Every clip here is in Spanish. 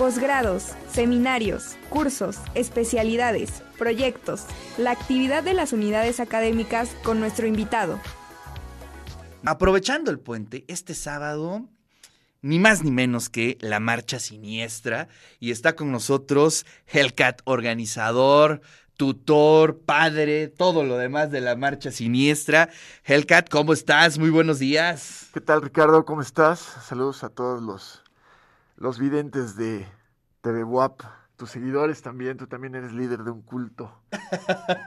Posgrados, seminarios, cursos, especialidades, proyectos, la actividad de las unidades académicas con nuestro invitado. Aprovechando el puente, este sábado, ni más ni menos que la Marcha Siniestra, y está con nosotros Hellcat, organizador, tutor, padre, todo lo demás de la Marcha Siniestra. Hellcat, ¿cómo estás? Muy buenos días. ¿Qué tal, Ricardo? ¿Cómo estás? Saludos a todos los los videntes de WAP, tus seguidores también, tú también eres líder de un culto,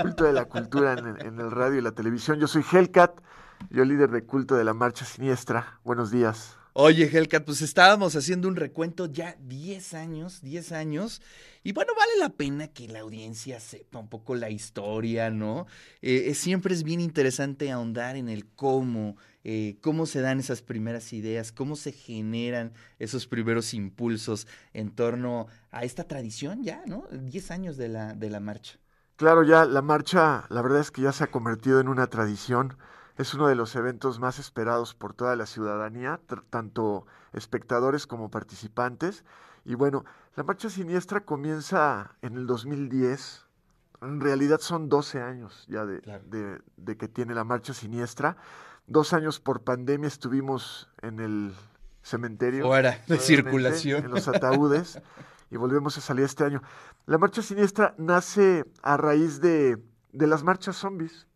culto de la cultura en, el radio y la televisión. Yo soy Hellcat, yo líder de culto de la Marcha Siniestra. Buenos días. Oye, Hellcat, pues estábamos haciendo un recuento ya 10 años, 10 años, y bueno, vale la pena que la audiencia sepa un poco la historia, ¿no? Eh, siempre es bien interesante ahondar en el cómo, eh, cómo se dan esas primeras ideas, cómo se generan esos primeros impulsos en torno a esta tradición ya, ¿no? 10 años de la, de la marcha. Claro, ya la marcha, la verdad es que ya se ha convertido en una tradición es uno de los eventos más esperados por toda la ciudadanía, tanto espectadores como participantes. Y bueno, la Marcha Siniestra comienza en el 2010. En realidad son 12 años ya de, que tiene la Marcha Siniestra. Dos años por pandemia estuvimos en el cementerio. Fuera de circulación. En los ataúdes. y volvemos a salir este año. La Marcha Siniestra nace a raíz de, de las marchas zombies.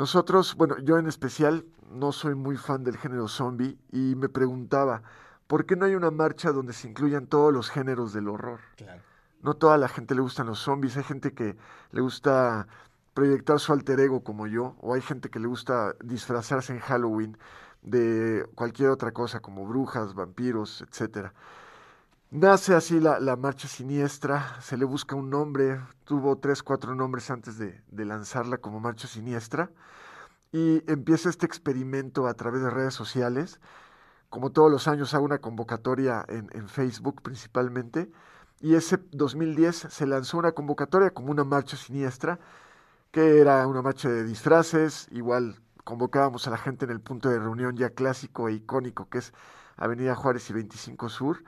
Nosotros, bueno, yo en especial no soy muy fan del género zombie y me preguntaba, ¿por qué no hay una marcha donde se incluyan todos los géneros del horror? Claro. No toda la gente le gustan los zombies, hay gente que le gusta proyectar su alter ego como yo, o hay gente que le gusta disfrazarse en Halloween de cualquier otra cosa como brujas, vampiros, etcétera. Nace así la, la, marcha siniestra, se le busca un nombre, tuvo tres, cuatro nombres antes de, lanzarla como marcha siniestra y empieza este experimento a través de redes sociales. Como todos los años hago una convocatoria en, en Facebook principalmente y ese 2010 se lanzó una convocatoria como una marcha siniestra que era una marcha de disfraces, igual convocábamos a la gente en el punto de reunión ya clásico e icónico que es Avenida Juárez y 25 Sur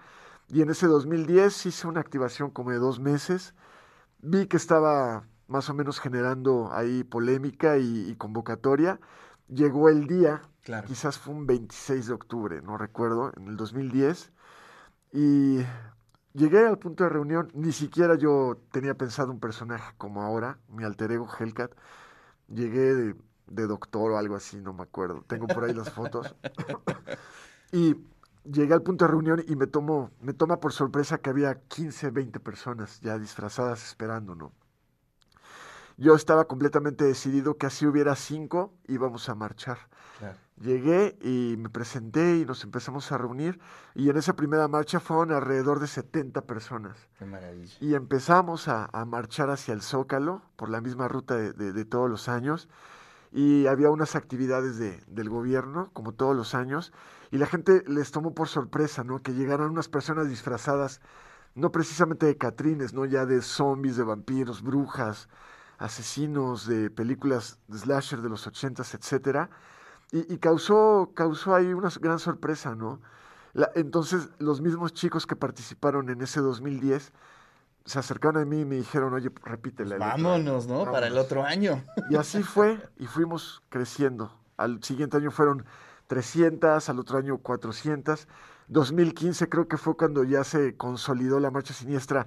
y en ese 2010 hice una activación como de dos meses. Vi que estaba más o menos generando ahí polémica y, convocatoria. Llegó el día, quizás fue un 26 de octubre, no recuerdo, en el 2010. Y llegué al punto de reunión, ni siquiera yo tenía pensado un personaje como ahora, mi alter ego Hellcat. Llegué de, de doctor o algo así, no me acuerdo. Tengo por ahí las fotos. y llegué al punto de reunión y me tomo, me toma por sorpresa que había 15, 20 personas ya disfrazadas esperando, ¿no? Yo estaba completamente decidido que así hubiera cinco, íbamos a marchar. Llegué y me presenté y nos empezamos a reunir y en esa primera marcha fueron alrededor de 70 personas. Qué maravilla. Y empezamos a, marchar hacia el Zócalo por la misma ruta de, de, todos los años y había unas actividades de, del gobierno, como todos los años, y la gente les tomó por sorpresa, ¿no? Que llegaran unas personas disfrazadas, no precisamente de catrines, ¿no? Ya de zombies, de vampiros, brujas, asesinos, de películas de slasher de los ochentas, etcétera, y, causó, causó ahí una gran sorpresa, ¿no? entonces, los mismos chicos que participaron en ese 2010 se acercaron a mí y me dijeron, oye, repítela. Vámonos, ¿no? Para el otro año. Y así fue, y fuimos creciendo. Al siguiente año fueron 300, al otro año 400. 2015 creo que fue cuando ya se consolidó la marcha siniestra.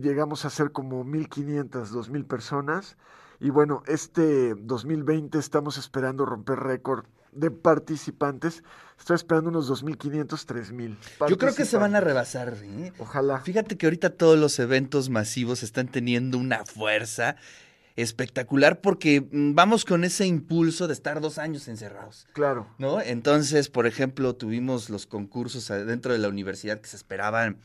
llegamos a ser como 1.500, 2.000 personas. Y bueno, este 2020 estamos esperando romper récord de participantes. Estoy esperando unos 2.500, 3.000. Yo creo que se van a rebasar. ¿eh? Ojalá. Fíjate que ahorita todos los eventos masivos están teniendo una fuerza espectacular porque mm, vamos con ese impulso de estar dos años encerrados. Claro. ¿No? Entonces, por ejemplo, tuvimos los concursos dentro de la universidad que se esperaban,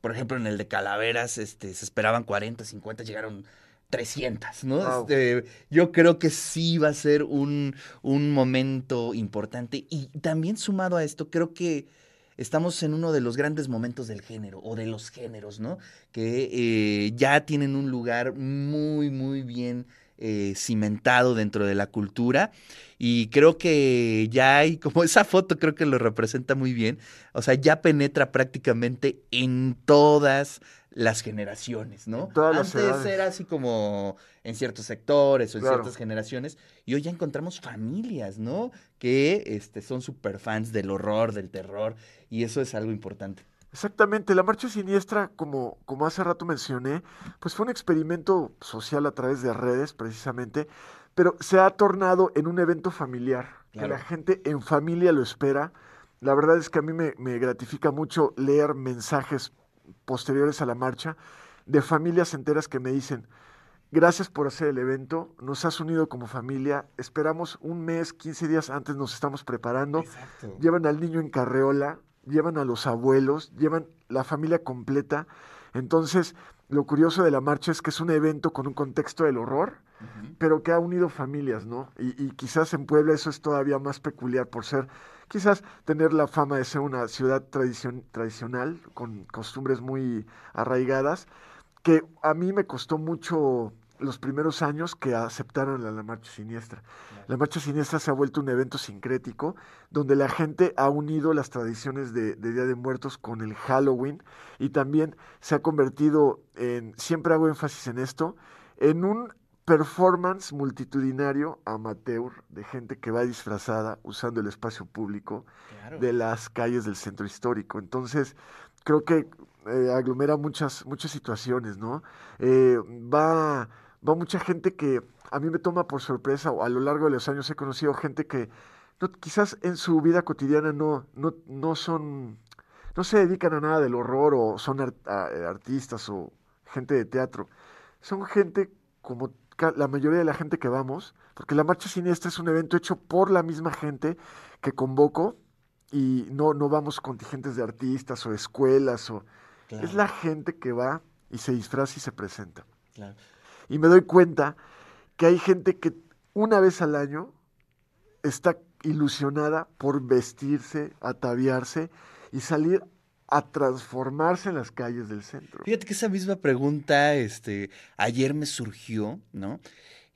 por ejemplo, en el de Calaveras, este, se esperaban 40, 50, llegaron 300, ¿no? Este, yo creo que sí va a ser un, un momento importante. Y también sumado a esto, creo que estamos en uno de los grandes momentos del género o de los géneros, ¿no? Que eh, ya tienen un lugar muy, muy bien eh, cimentado dentro de la cultura y creo que ya hay, como esa foto creo que lo representa muy bien, o sea, ya penetra prácticamente en todas las generaciones, ¿no? Todas Antes era así como en ciertos sectores o en ciertas generaciones y hoy ya encontramos familias, ¿no? Que este, son súper fans del horror, del terror y eso es algo importante. Exactamente, la marcha siniestra, como, como hace rato mencioné, pues fue un experimento social a través de redes, precisamente, pero se ha tornado en un evento familiar, que la gente en familia lo espera. La verdad es que a mí me, me gratifica mucho leer mensajes posteriores a la marcha de familias enteras que me dicen, gracias por hacer el evento, nos has unido como familia, esperamos un mes, 15 días antes nos estamos preparando, llevan al niño en carreola, llevan a los abuelos, llevan la familia completa. Entonces, lo curioso de la marcha es que es un evento con un contexto del horror, pero que ha unido familias, ¿no? Y, quizás en Puebla eso es todavía más peculiar por ser, quizás tener la fama de ser una ciudad tradicional, con costumbres muy arraigadas, que a mí me costó mucho los primeros años que aceptaron la, Marcha Siniestra. La Marcha Siniestra se ha vuelto un evento sincrético donde la gente ha unido las tradiciones de, Día de Muertos con el Halloween y también se ha convertido en, siempre hago énfasis en esto, en un performance multitudinario amateur de gente que va disfrazada usando el espacio público de las calles del centro histórico. Entonces, creo que eh, aglomera muchas, muchas situaciones, ¿no? Eh, va va mucha gente que a mí me toma por sorpresa, o a lo largo de los años he conocido gente que no, quizás en su vida cotidiana no, no, no son, no se dedican a nada del horror o son artistas o gente de teatro. Son gente como la mayoría de la gente que vamos, porque la Marcha Siniestra es un evento hecho por la misma gente que convoco y no, no vamos contingentes de artistas o escuelas o es la gente que va y se disfraza y se presenta. Claro y me doy cuenta que hay gente que una vez al año está ilusionada por vestirse, ataviarse y salir a transformarse en las calles del centro. Fíjate que esa misma pregunta, este, ayer me surgió, ¿no?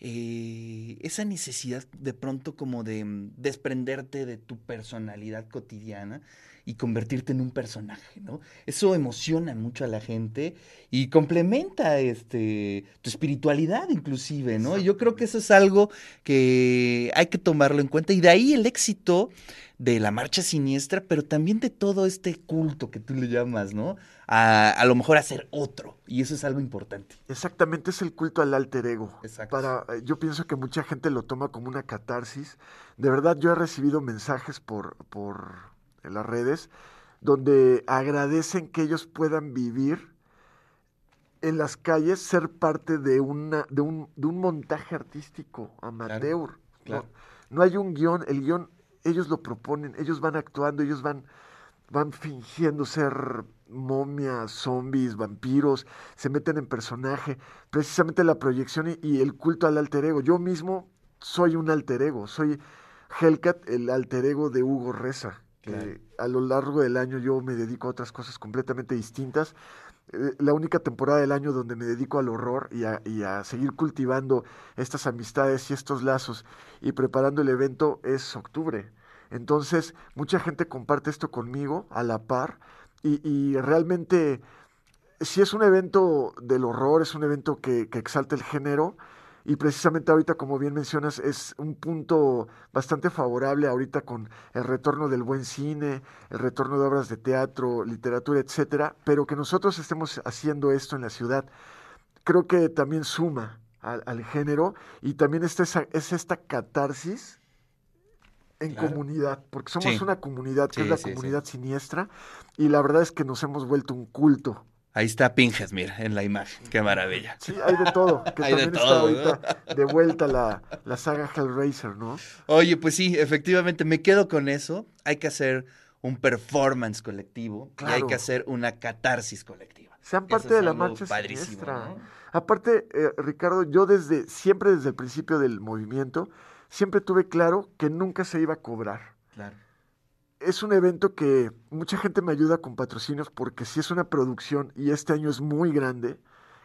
Eh, esa necesidad de pronto como de mm, desprenderte de tu personalidad cotidiana y convertirte en un personaje, ¿no? Eso emociona mucho a la gente y complementa este, tu espiritualidad inclusive, ¿no? Y yo creo que eso es algo que hay que tomarlo en cuenta y de ahí el éxito de la marcha siniestra, pero también de todo este culto que tú le llamas, ¿no? A, a lo mejor hacer otro, y eso es algo importante. Exactamente, es el culto al alter ego. Exacto. Para, eh, yo pienso que mucha gente lo toma como una catarsis. De verdad, yo he recibido mensajes por, por en las redes, donde agradecen que ellos puedan vivir en las calles, ser parte de, una, de, un, de un montaje artístico amateur. ¿no? hay un guion, el guion ellos lo proponen, ellos van actuando, ellos van, van fingiendo ser momias, zombies, vampiros, se meten en personaje, precisamente la proyección y, y, el culto al alter ego. Yo mismo soy un alter ego, soy Hellcat, el alter ego de Hugo Reza que a lo largo del año yo me dedico a otras cosas completamente distintas. Eh, la única temporada del año donde me dedico al horror y a, seguir cultivando estas amistades y estos lazos y preparando el evento es octubre. Entonces, mucha gente comparte esto conmigo a la par y, realmente, si es un evento del horror, es un evento que exalta el género, y precisamente ahorita, como bien mencionas, es un punto bastante favorable ahorita con el retorno del buen cine, el retorno de obras de teatro, literatura, etcétera, pero que nosotros estemos haciendo esto en la ciudad, creo que también suma al, género y también es esta catarsis en comunidad, porque somos una comunidad que es la comunidad siniestra y la verdad es que nos hemos vuelto un culto Ahí está Pinhead, mira, en la imagen. Qué maravilla. Sí, hay de todo. Que hay también de todo, está ahorita de vuelta la, la, saga Hellraiser, ¿no? Oye, pues sí, efectivamente, me quedo con eso. Hay que hacer un performance colectivo y hay que hacer una catarsis colectiva. Sean parte de la marcha siniestra. Aparte, eh, Ricardo, yo desde, siempre desde el principio del movimiento, siempre tuve claro que nunca se iba a cobrar. Claro es un evento que mucha gente me ayuda con patrocinios porque si es una producción y este año es muy grande,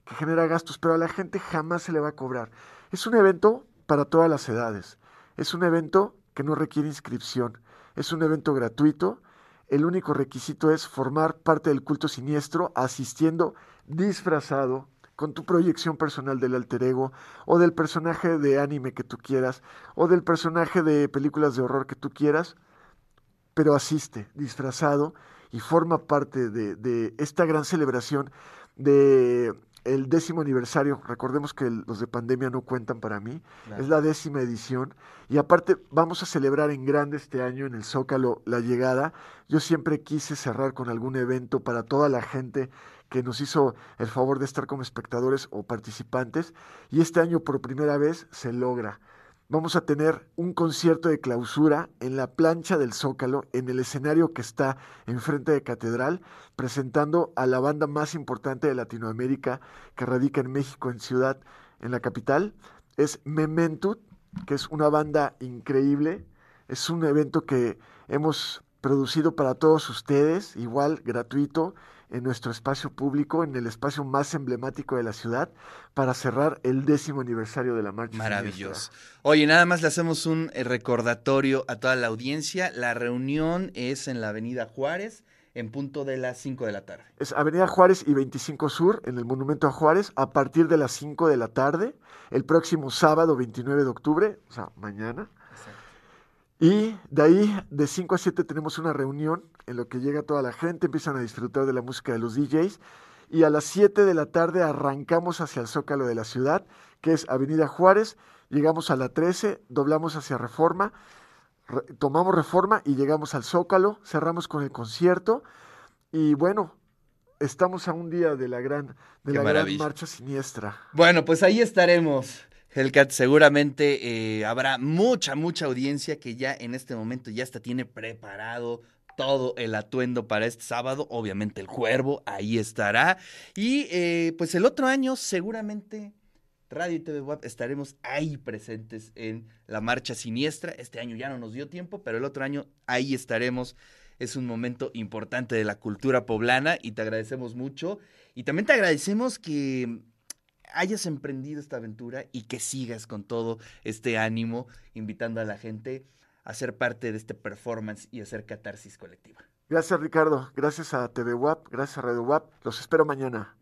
que genera gastos, pero a la gente jamás se le va a cobrar. Es un evento para todas las edades. Es un evento que no requiere inscripción. Es un evento gratuito. El único requisito es formar parte del culto siniestro asistiendo disfrazado con tu proyección personal del alter ego o del personaje de anime que tú quieras o del personaje de películas de horror que tú quieras, pero asiste disfrazado y forma parte de, esta gran celebración de el décimo aniversario, recordemos que los de pandemia no cuentan para mí, es la décima edición. Y aparte vamos a celebrar en grande este año en el Zócalo la llegada. Yo siempre quise cerrar con algún evento para toda la gente que nos hizo el favor de estar como espectadores o participantes. Y este año por primera vez se logra. Vamos a tener un concierto de clausura en la plancha del Zócalo, en el escenario que está enfrente de Catedral, presentando a la banda más importante de Latinoamérica que radica en México, en Ciudad, en la capital. Es Mementut, que es una banda increíble. Es un evento que hemos producido para todos ustedes, igual gratuito en nuestro espacio público, en el espacio más emblemático de la ciudad, para cerrar el décimo aniversario de la marcha. Maravilloso. Oye, nada más le hacemos un eh, recordatorio a toda la audiencia. La reunión es en la Avenida Juárez en punto de las 5 de la tarde. Es Avenida Juárez y 25 Sur, en el Monumento a Juárez, a partir de las 5 de la tarde, el próximo sábado 29 de octubre, o sea, mañana. Y de ahí, de 5 a 7, tenemos una reunión en lo que llega toda la gente, empiezan a disfrutar de la música de los DJs. Y a las 7 de la tarde arrancamos hacia el zócalo de la ciudad, que es Avenida Juárez. Llegamos a la 13, doblamos hacia Reforma, tomamos Reforma y llegamos al zócalo, cerramos con el concierto. Y bueno, estamos a un día de la gran, de la gran marcha siniestra. Bueno, pues ahí estaremos. Hellcat, seguramente eh, habrá mucha, mucha audiencia que ya en este momento ya hasta tiene preparado todo el atuendo para este sábado. Obviamente el cuervo ahí estará. Y eh, pues el otro año seguramente Radio y TV Web estaremos ahí presentes en la marcha siniestra. Este año ya no nos dio tiempo, pero el otro año ahí estaremos. Es un momento importante de la cultura poblana y te agradecemos mucho. Y también te agradecemos que hayas emprendido esta aventura y que sigas con todo este ánimo, invitando a la gente a ser parte de este performance y hacer catarsis colectiva. Gracias Ricardo, gracias a TV WAP, gracias a Radio WAP, los espero mañana.